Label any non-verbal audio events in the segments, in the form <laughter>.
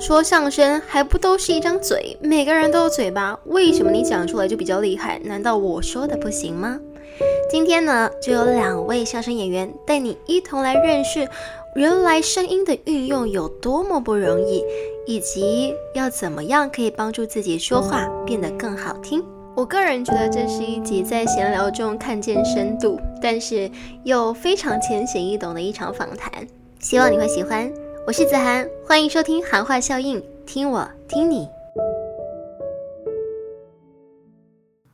说相声还不都是一张嘴？每个人都有嘴巴，为什么你讲出来就比较厉害？难道我说的不行吗？今天呢，就有两位相声演员带你一同来认识，原来声音的运用有多么不容易，以及要怎么样可以帮助自己说话变得更好听。我个人觉得这是一集在闲聊中看见深度，但是又非常浅显易懂的一场访谈，希望你会喜欢。我是子涵，欢迎收听《韩话效应》，听我听你。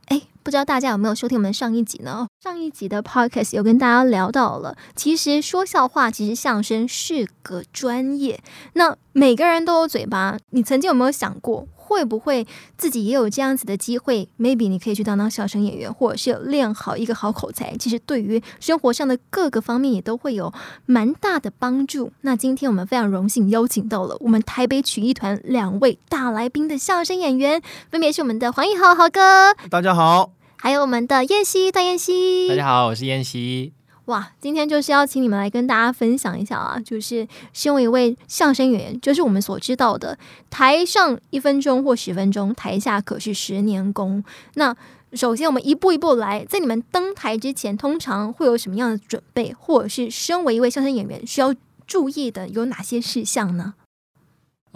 哎，不知道大家有没有收听我们上一集呢？上一集的 podcast 有跟大家聊到了，其实说笑话，其实相声是个专业。那每个人都有嘴巴，你曾经有没有想过？会不会自己也有这样子的机会？Maybe 你可以去当当相声演员，或者是练好一个好口才。其实对于生活上的各个方面也都会有蛮大的帮助。那今天我们非常荣幸邀请到了我们台北曲艺团两位大来宾的相声演员，分别是我们的黄奕豪豪哥，大家好；还有我们的燕西段燕西，大家好，我是燕西。哇，今天就是要请你们来跟大家分享一下啊，就是身为一位相声演员，就是我们所知道的，台上一分钟或十分钟，台下可是十年功。那首先我们一步一步来，在你们登台之前，通常会有什么样的准备，或者是身为一位相声演员需要注意的有哪些事项呢？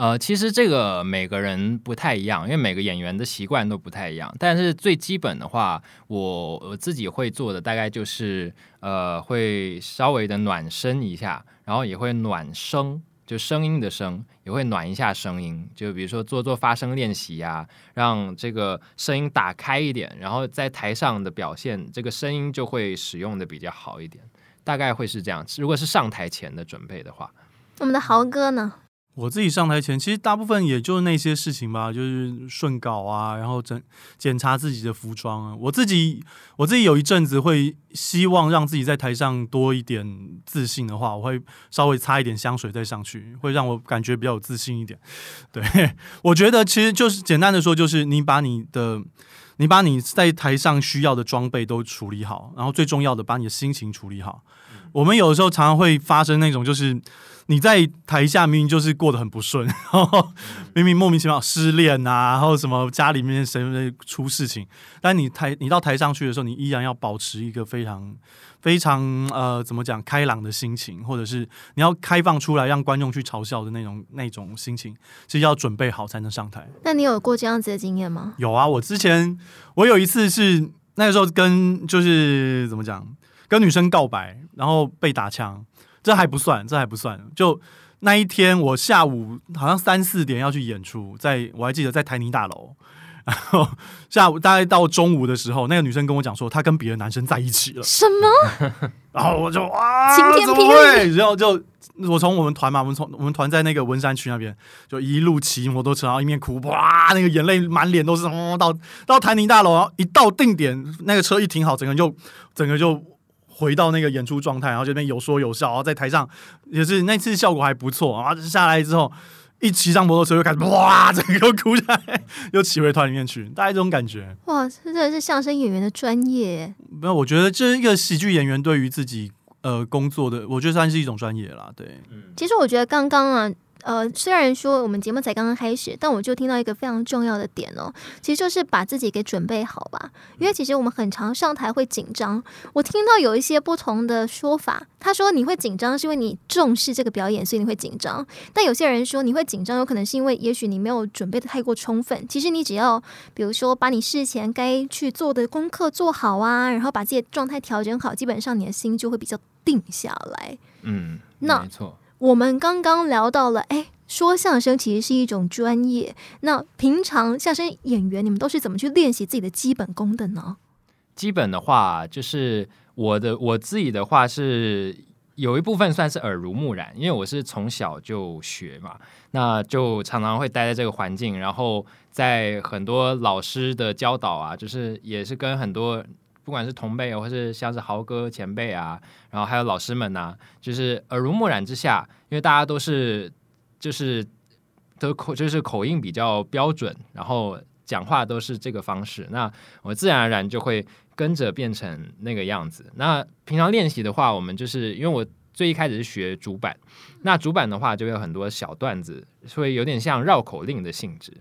呃，其实这个每个人不太一样，因为每个演员的习惯都不太一样。但是最基本的话，我我自己会做的大概就是，呃，会稍微的暖身一下，然后也会暖声，就声音的声，也会暖一下声音。就比如说做做发声练习呀，让这个声音打开一点，然后在台上的表现，这个声音就会使用的比较好一点。大概会是这样。如果是上台前的准备的话，我们的豪哥呢？我自己上台前，其实大部分也就是那些事情吧，就是顺稿啊，然后整检查自己的服装啊。我自己我自己有一阵子会希望让自己在台上多一点自信的话，我会稍微擦一点香水再上去，会让我感觉比较有自信一点。对我觉得其实就是简单的说，就是你把你的你把你在台上需要的装备都处理好，然后最重要的把你的心情处理好。我们有的时候常常会发生那种就是。你在台下明明就是过得很不顺，<laughs> 明明莫名其妙失恋啊，然后什么家里面谁出事情，但你台你到台上去的时候，你依然要保持一个非常非常呃怎么讲开朗的心情，或者是你要开放出来让观众去嘲笑的那种那种心情，是要准备好才能上台。那你有过这样子的经验吗？有啊，我之前我有一次是那个时候跟就是怎么讲跟女生告白，然后被打枪。这还不算，这还不算。就那一天，我下午好像三四点要去演出，在我还记得在台泥大楼。然后下午大概到中午的时候，那个女生跟我讲说，她跟别的男生在一起了。什么？然后我就哇，晴天霹雳！然后就我从我们团嘛，我们从我们团在那个文山区那边，就一路骑摩托车，然后一面哭，哇，那个眼泪满脸都是。到到台泥大楼，然后一到定点，那个车一停好，整个就整个就。回到那个演出状态，然后这边有说有笑，然后在台上也是那次效果还不错然后下来之后，一骑上摩托车就开始哇，整个哭下来，又骑回团里面去，大概这种感觉。哇，真的是相声演员的专业。没有，我觉得这一个喜剧演员对于自己呃工作的，我觉得算是一种专业啦。对，嗯，其实我觉得刚刚啊。呃，虽然说我们节目才刚刚开始，但我就听到一个非常重要的点哦，其实就是把自己给准备好吧。因为其实我们很常上台会紧张，我听到有一些不同的说法。他说你会紧张是因为你重视这个表演，所以你会紧张。但有些人说你会紧张，有可能是因为也许你没有准备的太过充分。其实你只要比如说把你事前该去做的功课做好啊，然后把自己的状态调整好，基本上你的心就会比较定下来。嗯，那没错。我们刚刚聊到了，哎，说相声其实是一种专业。那平常相声演员，你们都是怎么去练习自己的基本功的呢？基本的话，就是我的我自己的话是有一部分算是耳濡目染，因为我是从小就学嘛，那就常常会待在这个环境，然后在很多老师的教导啊，就是也是跟很多。不管是同辈，或是像是豪哥前辈啊，然后还有老师们呐，就是耳濡目染之下，因为大家都是就是都口就是口音比较标准，然后讲话都是这个方式，那我自然而然就会跟着变成那个样子。那平常练习的话，我们就是因为我最一开始是学主板，那主板的话就会有很多小段子，所以有点像绕口令的性质。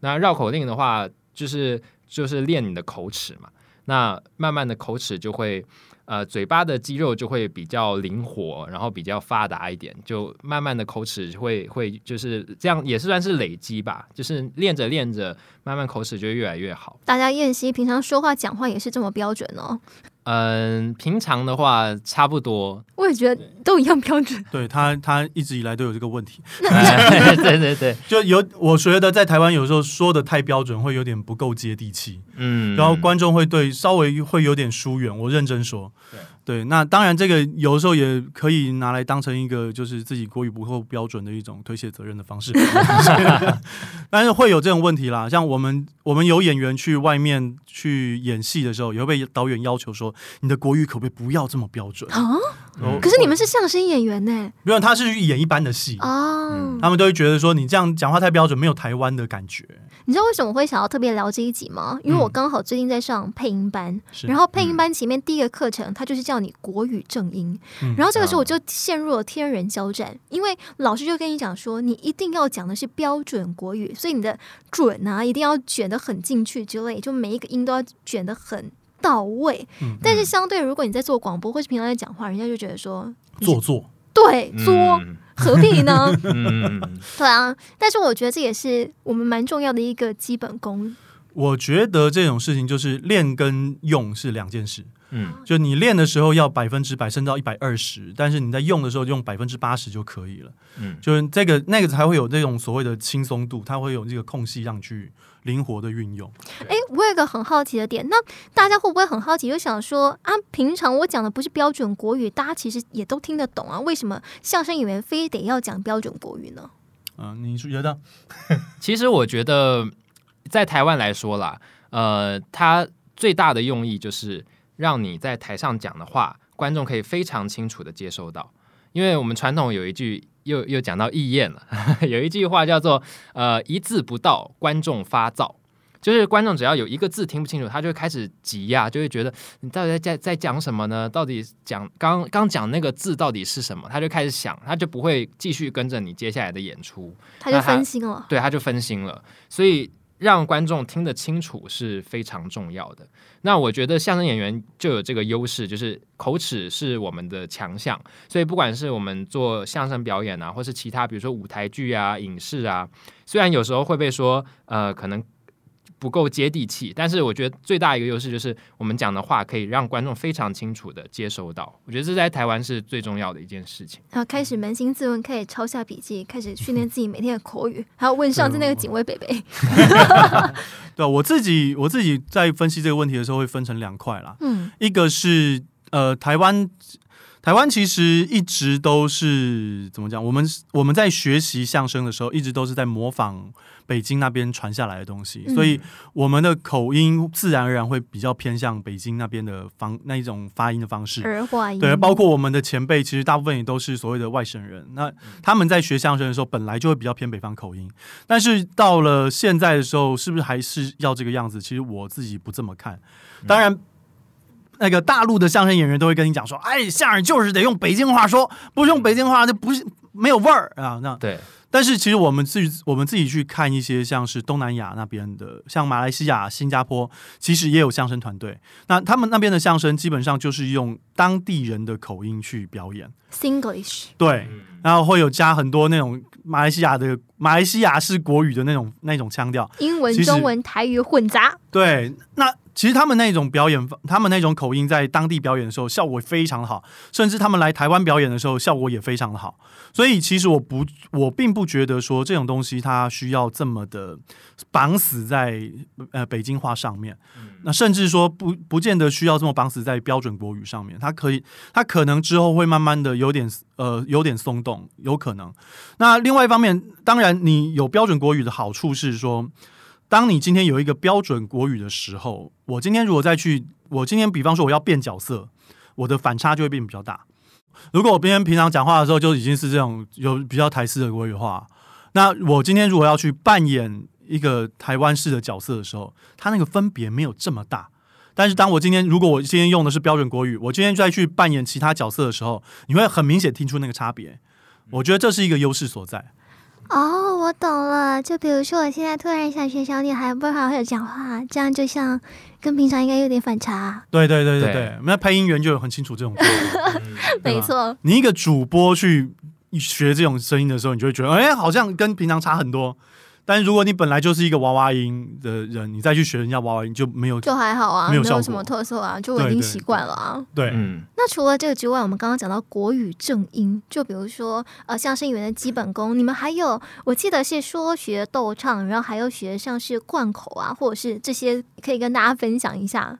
那绕口令的话，就是就是练你的口齿嘛。那慢慢的口齿就会，呃，嘴巴的肌肉就会比较灵活，然后比较发达一点，就慢慢的口齿会会就是这样，也是算是累积吧，就是练着练着，慢慢口齿就越来越好。大家燕西平常说话讲话也是这么标准哦。嗯，平常的话差不多。我也觉得都一样标准。<laughs> 对他，他一直以来都有这个问题。对对对，<laughs> 就有我觉得在台湾有时候说的太标准，会有点不够接地气。嗯，然后观众会对稍微会有点疏远。我认真说，对，那当然这个有的时候也可以拿来当成一个就是自己国语不够标准的一种推卸责任的方式。<laughs> 但是会有这种问题啦，像我们我们有演员去外面去演戏的时候，也会被导演要求说，你的国语可不可以不要这么标准啊？哦可是你们是相声演员呢？没有，他是去演一般的戏，哦，他们都会觉得说你这样讲话太标准，没有台湾的感觉。你知道为什么会想要特别聊这一集吗？因为我刚好最近在上配音班，是。然后配音班前面第一个课程，它就是叫你国语正音，嗯。然后这个时候我就陷入了天人交战，因为老师就跟你讲说，你一定要讲的是标准国语，所以你的准啊一定要卷得很进去之类，就每一个音都要卷得很到位。嗯但是相对，如果你在做广播或是平常在讲话，人家就觉得说，做作，对，作、嗯何必呢？<laughs> 嗯，对啊，但是我觉得这也是我们蛮重要的一个基本功。我觉得这种事情就是练跟用是两件事。嗯就你练的时候要百分之百升到一百二十，但是你在用的时候用百分之八十就可以了。嗯就是这个那个才会有这种所谓的轻松度，它会有这个空隙让你去灵活的运用。哎，我有一个很好奇的点，那大家会不会很好奇，就想说啊，平常我讲的不是标准国语，大家其实也都听得懂啊，为什么相声演员非得要讲标准国语呢？嗯、你是觉得？<laughs> 其实我觉得在台湾来说啦，呃，它最大的用意就是让你在台上讲的话，观众可以非常清楚的接收到。因为我们传统有一句又又讲到意宴了，<laughs> 有一句话叫做“呃一字不到，观众发燥”，就是观众只要有一个字听不清楚，他就会开始急呀、就会觉得你到底在在在讲什么呢？到底讲刚刚讲那个字到底是什么？他就开始想，他就不会继续跟着你接下来的演出。他就分心了。对，他就分心了。所以让观众听得清楚是非常重要的。那我觉得相声演员就有这个优势，就是口齿是我们的强项。所以不管是我们做相声表演啊，或是其他比如说舞台剧啊、影视啊，虽然有时候会被说呃可能。不够接地气，但是我觉得最大一个优势就是我们讲的话可以让观众非常清楚的接收到。我觉得这在台湾是最重要的一件事情。然后开始扪心自问，开始抄下笔记，开始训练自己每天的口语，还要问上次那个警卫北北。<laughs> 对啊我自己我自己在分析这个问题的时候会分成两块啦，嗯，一个是呃台湾。台湾其实一直都是怎么讲？我们我们在学习相声的时候，一直都是在模仿北京那边传下来的东西，嗯所以我们的口音自然而然会比较偏向北京那边的方那一种发音的方式。儿化音。对，包括我们的前辈，其实大部分也都是所谓的外省人。那他们在学相声的时候，本来就会比较偏北方口音，但是到了现在的时候，是不是还是要这个样子？其实我自己不这么看。当然，那个大陆的相声演员都会跟你讲说：“哎，相声就是得用北京话说，不是用北京话就不是没有味儿啊。”那对，但是其实我们自己我们自己去看一些像是东南亚那边的，像马来西亚、新加坡，其实也有相声团队。那他们那边的相声基本上就是用当地人的口音去表演，Singlish，对，然后会有加很多那种马来西亚的马来西亚式国语的那种那种腔调。英文、中文、台语混杂。对，那其实他们那种表演方，他们那种口音在当地表演的时候效果非常好，甚至他们来台湾表演的时候效果也非常的好。所以其实我不，我并不觉得说这种东西它需要这么的绑死在呃北京话上面，那甚至说不不见得需要这么绑死在标准国语上面，它可以，它可能之后会慢慢的有点呃有点松动，有可能。那另外一方面，当然你有标准国语的好处是说。当你今天有一个标准国语的时候，我今天如果再去，我今天比方说我要变角色，我的反差就会变比较大。如果我今天平常讲话的时候就已经是这种有比较台式的国语话，那我今天如果要去扮演一个台湾式的角色的时候，它那个分别没有这么大。但是当我今天如果我今天用的是标准国语，我今天再去扮演其他角色的时候，你会很明显听出那个差别。我觉得这是一个优势所在。哦，我懂了。就比如说，我现在突然想学小女孩不好好讲话，这样就像跟平常应该有点反差。对对对对对对，那配音员就有很清楚这种 <laughs> 没错，你一个主播去学这种声音的时候，你就会觉得，哎、好像跟平常差很多。但是如果你本来就是一个娃娃音的人，你再去学人家娃娃音就没有就还好啊，没有没有什么特色啊，就我已经习惯了啊。对。嗯，那除了这个之外，我们刚刚讲到国语正音，就比如说呃相声演员的基本功，你们还有我记得是说学逗唱，然后还有学像是贯口啊，或者是这些，可以跟大家分享一下。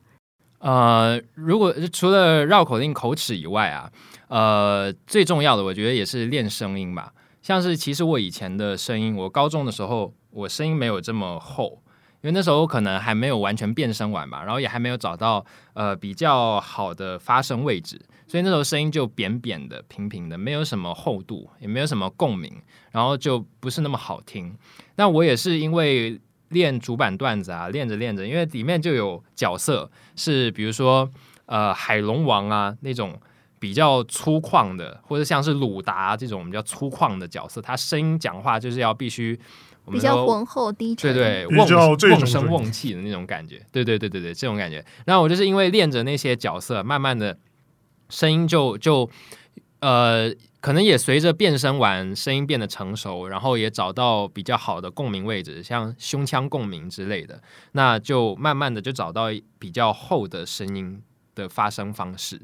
呃，如果除了绕口令、口齿以外啊，呃，最重要的我觉得也是练声音吧。像是其实我以前的声音，我高中的时候我声音没有这么厚，因为那时候可能还没有完全变声完吧，然后也还没有找到呃比较好的发声位置，所以那时候声音就扁扁的、平平的，没有什么厚度，也没有什么共鸣，然后就不是那么好听。那我也是因为练主板段子啊，练着练着，因为里面就有角色是比如说呃海龙王啊那种比较粗犷的，或者像是鲁达这种比较粗犷的角色，他声音讲话就是要必须比较浑厚低沉，对对，比瓮声瓮气的那种感觉，对对对对对，这种感觉。然后我就是因为练着那些角色，慢慢的声音就就呃，可能也随着变声完，声音变得成熟，然后也找到比较好的共鸣位置，像胸腔共鸣之类的，那就慢慢的就找到比较厚的声音的发声方式。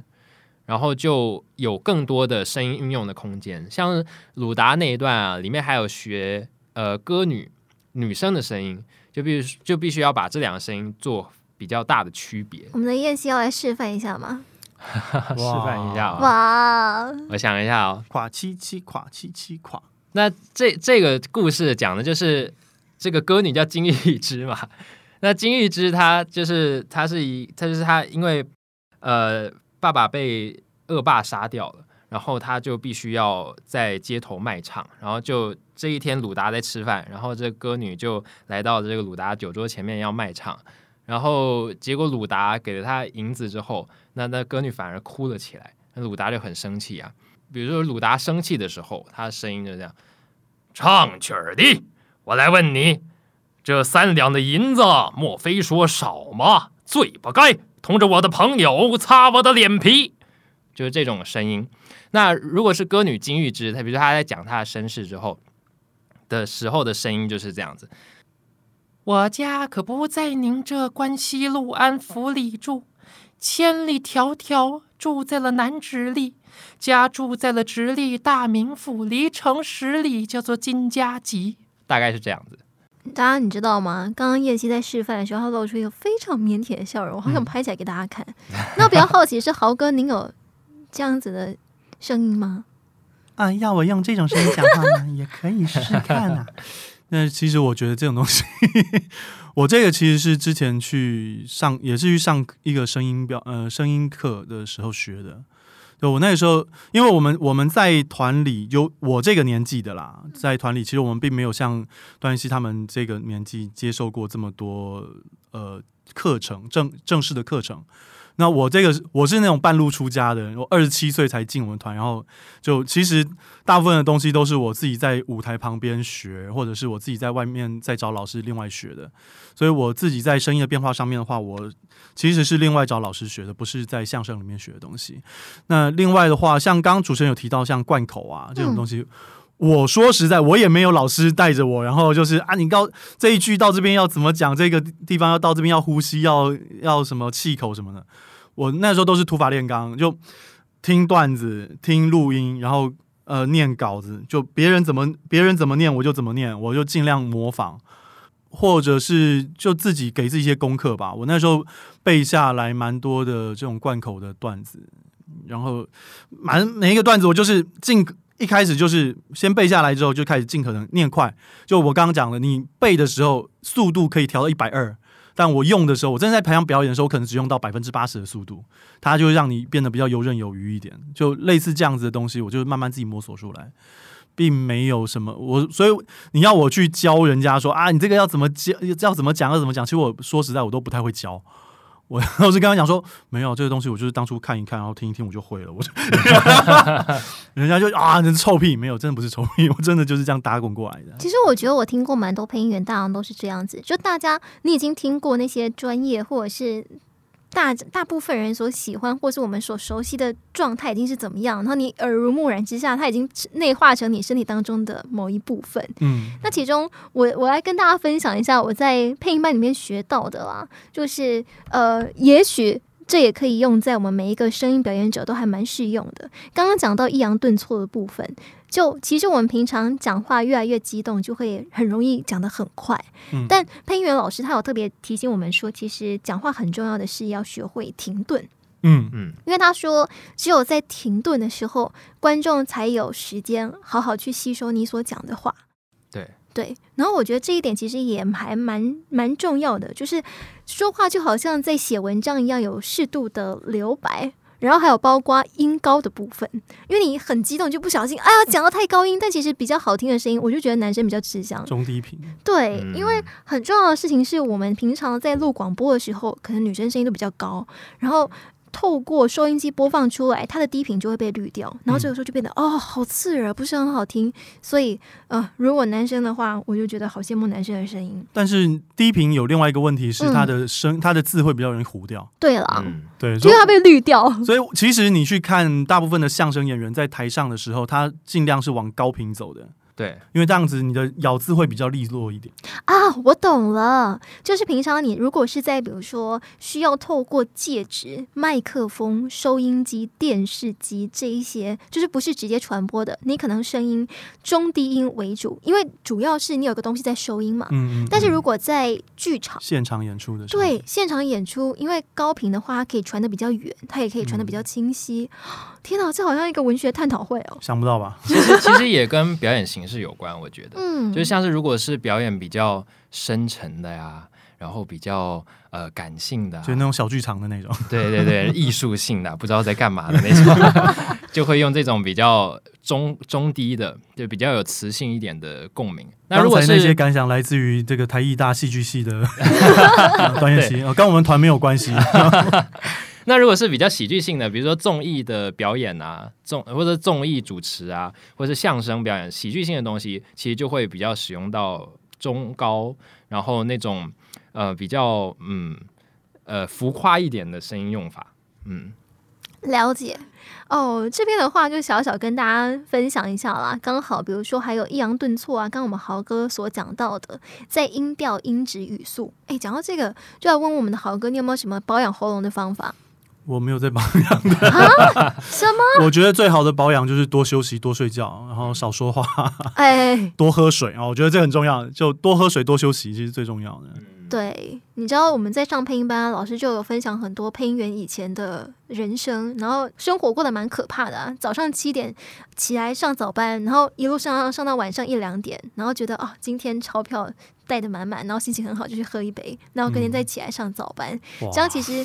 然后就有更多的声音运用的空间，像鲁达那一段啊，里面还有学呃歌女女生的声音，就必须就必须要把这两个声音做比较大的区别。我们的燕西要来示范一下吗？<laughs> 示范一下啊、哇，我想一下哦，垮七七垮七七垮，那这这个故事讲的就是这个歌女叫金玉芝嘛。那金玉芝她就是她是一，她就是她因为呃爸爸被恶霸杀掉了，然后他就必须要在街头卖唱，然后就这一天鲁达在吃饭，然后这歌女就来到这个鲁达酒桌前面要卖唱，然后结果鲁达给了他银子之后，那那歌女反而哭了起来，那鲁达就很生气啊。比如说鲁达生气的时候，他的声音就这样：“唱曲儿的，我来问你，这三两的银子，莫非说少吗？罪不该同着我的朋友擦我的脸皮。”就是这种声音。那如果是歌女金玉芝，她比如说她在讲她的身世之后的时候的声音就是这样子。我家可不在您这关西路安府里住，千里迢迢住在了南直隶。家住在了直隶大名府，离城十里，叫做金家集，大概是这样子。大家你知道吗？刚刚燕西在示范的时候，他露出一个非常腼腆的笑容，我好嗯想拍起来给大家看。那比较好奇是豪哥，您有这样子的声音吗？啊，要我用这种声音讲话吗？<laughs> 也可以试试看啊。<laughs> 那其实我觉得这种东西，<laughs> 我这个其实是之前去上，也是去上一个声音表呃声音课的时候学的。就我那个时候，因为我们我们在团里有我这个年纪的啦，在团里其实我们并没有像段熙他们这个年纪接受过这么多呃课程正正式的课程。那我这个我是那种半路出家的人，我二十七岁才进我们团，然后就其实大部分的东西都是我自己在舞台旁边学，或者是我自己在外面再找老师另外学的。所以我自己在声音的变化上面的话，我其实是另外找老师学的，不是在相声里面学的东西。那另外的话，像刚刚主持人有提到像贯口啊这种东西。我说实在，我也没有老师带着我，然后就是啊，你到这一句到这边要怎么讲，这个地方要到这边要呼吸，要要什么气口什么的。我那时候都是土法炼钢，就听段子、听录音，然后呃念稿子，就别人怎么别人怎么念我就怎么念，我就尽量模仿，或者是就自己给自己一些功课吧。我那时候背下来蛮多的这种贯口的段子，然后蛮每一个段子我就是尽一开始就是先背下来之后就开始尽可能念快。就我刚刚讲的，你背的时候速度可以调到一百二。但我用的时候，我真的在台上表演的时候，我可能只用到百分之八十的速度，它就会让你变得比较游刃有余一点。就类似这样子的东西，我就慢慢自己摸索出来，并没有什么我，所以你要我去教人家说啊，你这个要怎么教，要怎么讲，要怎么讲，其实我说实在，我都不太会教。我 <laughs> 我是跟他讲说，没有这个东西，我就是当初看一看，然后听一听，我就会了。我就 <laughs> 人家就啊，你是臭屁，没有，真的不是臭屁，我真的就是这样打滚过来的。其实我觉得我听过蛮多配音员，大家都是这样子，就大家你已经听过那些专业或者是。大大部分人所喜欢或是我们所熟悉的状态已经是怎么样？然后你耳濡目染之下，它已经内化成你身体当中的某一部分。嗯，那其中我我来跟大家分享一下我在配音班里面学到的啦，就是呃，也许这也可以用在我们每一个声音表演者都还蛮适用的。刚刚讲到抑扬顿挫的部分。就其实我们平常讲话越来越激动，就会很容易讲得很快。嗯，但配音员老师他有特别提醒我们说，其实讲话很重要的是要学会停顿。嗯嗯，因为他说，只有在停顿的时候，观众才有时间好好去吸收你所讲的话。对对，然后我觉得这一点其实也还蛮蛮重要的，就是说话就好像在写文章一样，有适度的留白。然后还有包括音高的部分，因为你很激动就不小心，哎呀讲到太高音，但其实比较好听的声音，我就觉得男生比较吃香。中低频，对，嗯。因为很重要的事情是我们平常在录广播的时候，可能女生声音都比较高，然后透过收音机播放出来，它的低频就会被滤掉，然后这个时候就变得、哦好刺耳，不是很好听。所以呃，如果男生的话，我就觉得好羡慕男生的声音。但是低频有另外一个问题是，嗯它的声、它的字会比较容易糊掉。对了，嗯，对，因为它被滤掉。<laughs> 所以其实你去看大部分的相声演员在台上的时候，他尽量是往高频走的，对，因为这样子你的咬字会比较利落一点。啊，我懂了，就是平常你如果是在比如说需要透过介质、麦克风、收音机、电视机这一些，就是不是直接传播的，你可能声音中低音为主，因为主要是你有个东西在收音嘛。嗯嗯。但是如果果在剧场，现场演出的时候，对现场演出，因为高频的话，它可以传的比较远，它也可以传的比较嗯清晰。天哪，这好像一个文学探讨会哦。想不到吧？其实其实也跟表演形式有关，我觉得，嗯，就像是如果是表演比较深沉的呀，然后比较呃感性的、啊，就那种小剧场的那种。对对对，艺术性的，不知道在干嘛的那种，<laughs> <laughs> 就会用这种比较中中低的，就比较有磁性一点的共鸣。那如果是那些感想来自于这个台艺大戏剧系的 <laughs> 呃段彦希，哦跟我们团没有关系。那如果是比较喜剧性的，比如说综艺的表演啊，综或者综艺主持啊，或者相声表演，喜剧性的东西，其实就会比较使用到中高，然后那种呃比较嗯呃浮夸一点的声音用法，嗯。了解哦，这边的话就小小跟大家分享一下啦。刚好，比如说还有抑扬顿挫啊，刚刚我们豪哥所讲到的，在音调、音质、语速。哎，讲到这个，就要问我们的豪哥，你有没有什么保养喉咙的方法？我没有在保养，什么？<laughs> 我觉得最好的保养就是多休息、多睡觉，然后少说话，哎，<laughs> 多喝水啊。我觉得这很重要，就多喝水、多休息，其实最重要的。对，你知道我们在上配音班，老师就有分享很多配音员以前的人生，然后生活过得蛮可怕的、啊。早上七点起来上早班，然后一路上上到晚上一两点，然后觉得啊，今天钞票带的满满，然后心情很好，就去喝一杯，然后隔天再起来上早班。哇这样其实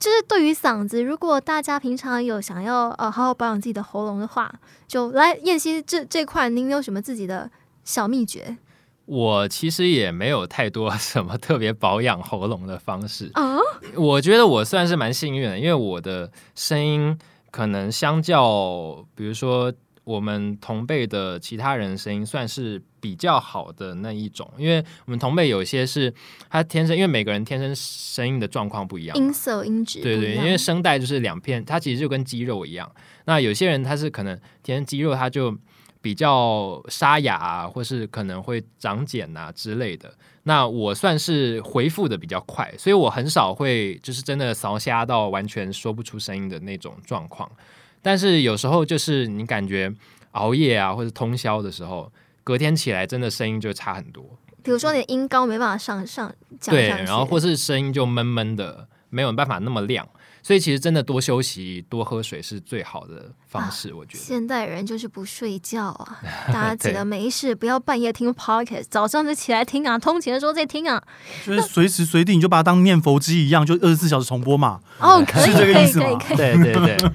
就是对于嗓子，如果大家平常有想要呃好好保养自己的喉咙的话，就来燕西这这块，您有什么自己的小秘诀我其实也没有太多 <laughs> 什么特别保养喉咙的方式，啊？我觉得我算是蛮幸运的，因为我的声音可能相较，比如说我们同辈的其他人声音，算是比较好的那一种。因为我们同辈有些是他天生，因为每个人天生声音的状况不一样，音色音质对对，因为声带就是两片，它其实就跟肌肉一样。那有些人他是可能天生肌肉他就比较沙哑啊，或是可能会长茧啊之类的。那我算是回复的比较快，所以我很少会就是真的扫瞎到完全说不出声音的那种状况。但是有时候就是你感觉熬夜啊，或者通宵的时候，隔天起来真的声音就差很多。比如说你的音高没办法上上讲对，然后或是声音就闷闷的，没有办法那么亮。所以其实真的多休息、多喝水是最好的方式，我觉得。现代人就是不睡觉啊！<laughs> 大家记对得没事不要半夜听 podcast，早上就起来听啊，通勤的时候再听啊。就是随时随地你就把它当念佛机一样，就二十四小时重播嘛。哦，可以是这个可以意思吗可以可以，对对对，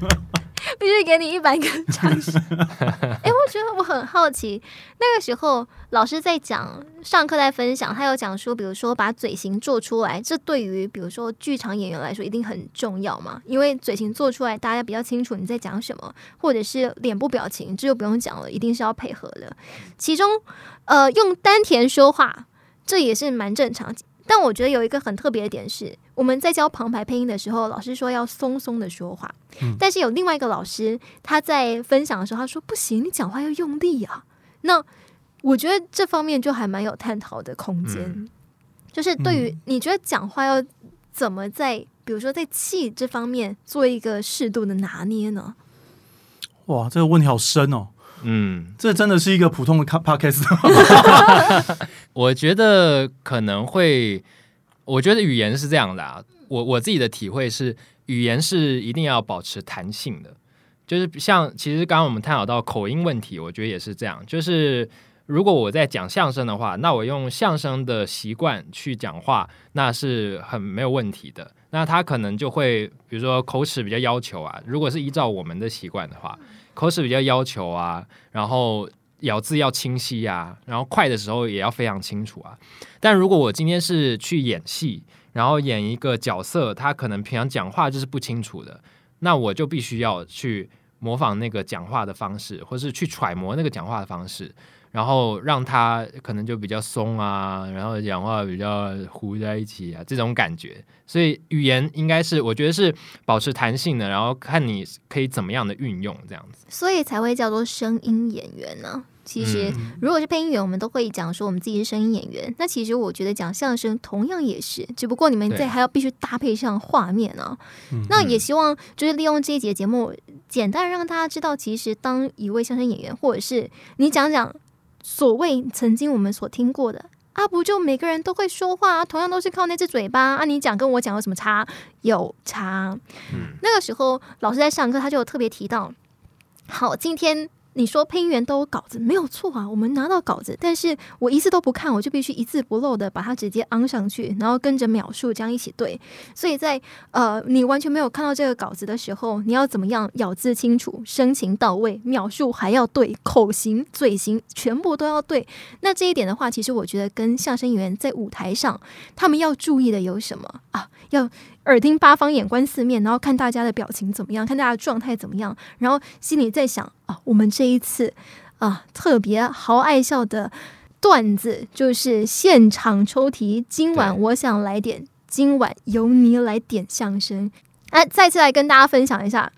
<laughs> 必须给你一百个 <laughs> 掌声。哎、我觉得我很好奇，那个时候老师在讲，上课在分享，他有讲说，比如说把嘴型做出来，这对于比如说剧场演员来说一定很重要嘛，因为嘴型做出来，大家比较清楚你在讲什么，或者是脸部表情，这就不用讲了，一定是要配合的。其中，呃，用丹田说话，这也是蛮正常。但我觉得有一个很特别的点是，我们在教旁白配音的时候，老师说要松松的说话，嗯但是有另外一个老师他在分享的时候，他说不行，你讲话要用力啊。那我觉得这方面就还蛮有探讨的空间，嗯就是对于你觉得讲话要怎么在，比如说在气这方面做一个适度的拿捏呢？哇，这个问题好深哦，嗯，这真的是一个普通的 ca- podcast。<laughs> 我觉得可能会，我觉得语言是这样的啊。我我自己的体会是，语言是一定要保持弹性的。就是像其实刚刚我们探讨到口音问题，我觉得也是这样。就是如果我在讲相声的话，那我用相声的习惯去讲话，那是很没有问题的。那他可能就会，比如说口齿比较要求啊，如果是依照我们的习惯的话，口齿比较要求啊，然后咬字要清晰啊，然后快的时候也要非常清楚啊。但如果我今天是去演戏，然后演一个角色，他可能平常讲话就是不清楚的，那我就必须要去模仿那个讲话的方式，或是去揣摩那个讲话的方式，然后让他可能就比较松啊，然后讲话比较糊在一起啊，这种感觉。所以语言应该是我觉得是保持弹性的，然后看你可以怎么样的运用这样子。所以才会叫做声音演员呢、其实，如果是配音员，我们都会讲说我们自己是声音演员。那其实我觉得讲相声同样也是，只不过你们对在还要必须搭配上画面啊。那也希望就是利用这一节节目，简单让大家知道，其实当一位相声演员，或者是你讲讲所谓曾经我们所听过的。啊，不就每个人都会说话啊，同样都是靠那只嘴巴啊，你讲跟我讲有什么差？有差。嗯那个时候老师在上课，他就有特别提到，好，今天你说配音员都有稿子，没有错啊，我们拿到稿子，但是我一字都不看，我就必须一字不漏的把它直接昂上去，然后跟着描述这样一起对。所以在呃你完全没有看到这个稿子的时候，你要怎么样咬字清楚、声情到位、描述还要对，口型、嘴型全部都要对。那这一点的话，其实我觉得跟相声演员在舞台上，他们要注意的有什么啊？要耳听八方，眼观四面，然后看大家的表情怎么样，看大家的状态怎么样，然后心里在想啊，我们这一次啊特别豪爱笑的段子就是现场抽题，今晚我想来点，今晚由你来点相声。哎、再次来跟大家分享一下，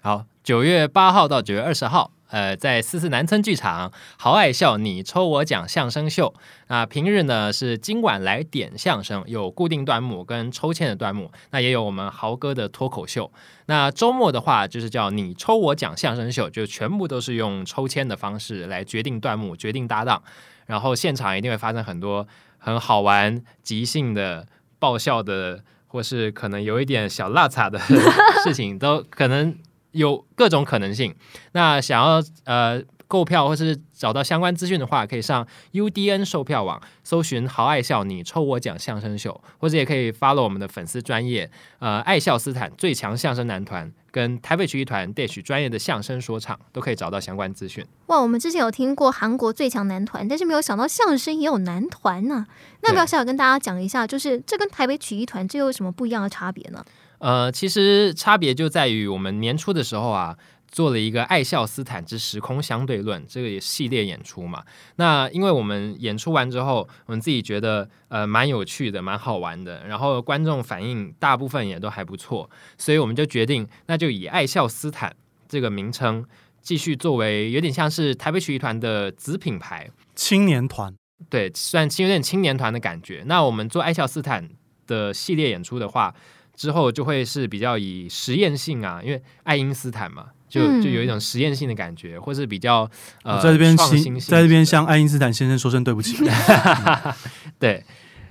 好，九月八号到九月二十号，呃，在四四南村剧场豪爱笑你抽我奖相声秀。那平日呢是今晚来点相声，有固定段目跟抽签的段目，那也有我们豪哥的脱口秀。那周末的话就是叫你抽我奖相声秀，就全部都是用抽签的方式来决定段目、决定搭档，然后现场一定会发生很多很好玩、即兴的、爆笑的。或是可能有一点小辣茶的 <laughs> 事情，都可能有各种可能性。那想要呃购票或是找到相关资讯的话，可以上 UDN 售票网搜寻“好爱笑你抽我奖相声秀”，或者也可以 follow 我们的粉丝专业呃爱笑斯坦最强相声男团跟台北曲艺团 Dash 专业的相声说唱，都可以找到相关资讯。哇，我们之前有听过韩国最强男团，但是没有想到相声也有男团呢、那要不要对小小跟大家讲一下，就是这跟台北曲艺团这有什么不一样的差别呢？呃，其实差别就在于我们年初的时候啊，做了一个《爱笑斯坦之时空相对论》这个系列演出嘛。那因为我们演出完之后，我们自己觉得呃蛮有趣的，蛮好玩的，然后观众反应大部分也都还不错，所以我们就决定，那就以爱笑斯坦这个名称继续作为有点像是台北曲艺团的子品牌。青年团，对，算有点青年团的感觉。那我们做爱笑斯坦的系列演出的话，之后就会是比较以实验性啊，因为爱因斯坦嘛，就嗯就有一种实验性的感觉，或是比较呃在这边创新性在这边向爱因斯坦先生说声对不起。<laughs> <laughs> 对，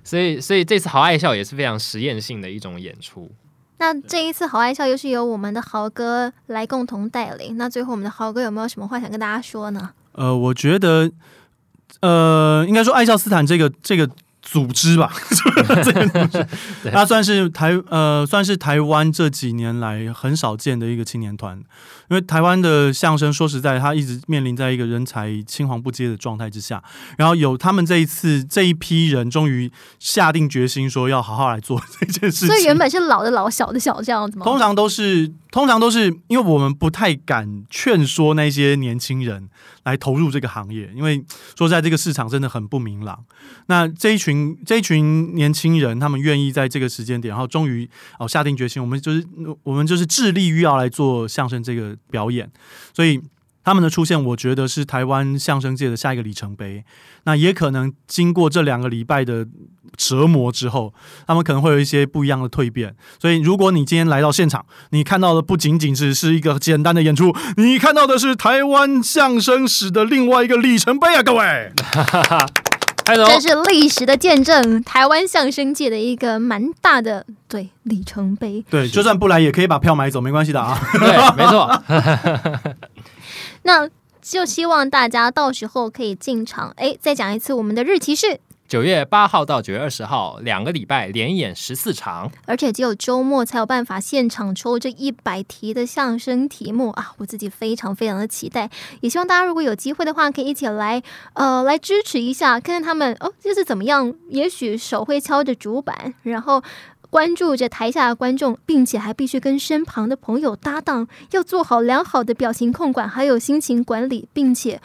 所以所以这次好爱笑也是非常实验性的一种演出。那这一次好爱笑又是由我们的豪哥来共同带领。那最后我们的豪哥有没有什么话想跟大家说呢？呃，我觉得，呃，应该说爱笑斯坦这个这个组织吧，<laughs> 这个组织，它算是台呃，算是台湾这几年来很少见的一个青年团。因为台湾的相声，说实在，它一直面临在一个人才青黄不接的状态之下。然后有他们这一次这一批人，终于下定决心说要好好来做这件事情。所以原本是老的老，小的小这样子吗？通常都是，通常都是，因为我们不太敢劝说那些年轻人来投入这个行业，因为说在这个市场真的很不明朗。那这一群这一群年轻人，他们愿意在这个时间点，然后终于哦下定决心，我们就是我们就是致力于要来做相声这个表演，所以他们的出现，我觉得是台湾相声界的下一个里程碑。那也可能经过这两个礼拜的折磨之后，他们可能会有一些不一样的蜕变。所以，如果你今天来到现场，你看到的不仅仅只是一个简单的演出，你看到的是台湾相声史的另外一个里程碑啊！各位。这是历史的见证，台湾相声界的一个蛮大的对里程碑。对，就算不来也可以把票买走，没关系的啊。对，没错。<laughs> 那就希望大家到时候可以进场。哎，再讲一次，我们的日期是。九月八号到九月二十号，两个礼拜连演十四场，而且只有周末才有办法现场抽这一百题的相声题目啊！我自己非常非常的期待，也希望大家如果有机会的话，可以一起来呃来支持一下，看看他们哦，就是怎么样？也许手会敲着主板，然后关注着台下的观众，并且还必须跟身旁的朋友搭档，要做好良好的表情控管，还有心情管理，并且。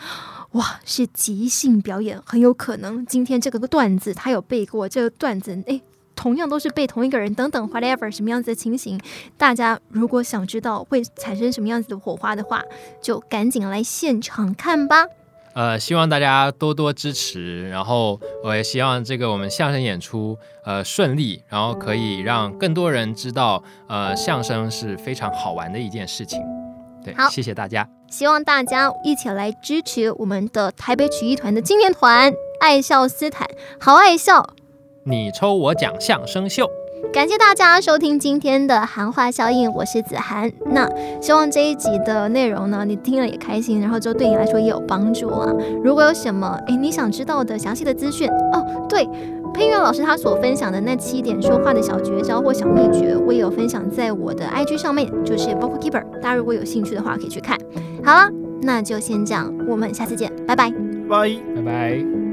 哇，是即兴表演，很有可能今天这个段子他有背过，这个段子诶，同样都是背同一个人，等等，whatever 什么样子的情形，大家如果想知道会产生什么样子的火花的话，就赶紧来现场看吧。呃，希望大家多多支持，然后我也希望这个我们相声演出呃顺利，然后可以让更多人知道，呃，相声是非常好玩的一件事情。对，好，谢谢大家。希望大家一起来支持我们的台北曲艺团的青年团爱笑斯坦，好爱笑，你抽我讲相声秀。感谢大家收听今天的韩话效应，我是子涵。那希望这一集的内容呢，你听了也开心，然后就对你来说也有帮助啊。如果有什么诶你想知道的详细的资讯哦，对。配乐老师他所分享的那七点说话的小绝招或小秘诀，我也有分享在我的 IG 上面，就是 Vocal Keeper。大家如果有兴趣的话，可以去看。好了，那就先这样，我们下次见，拜拜，拜拜拜。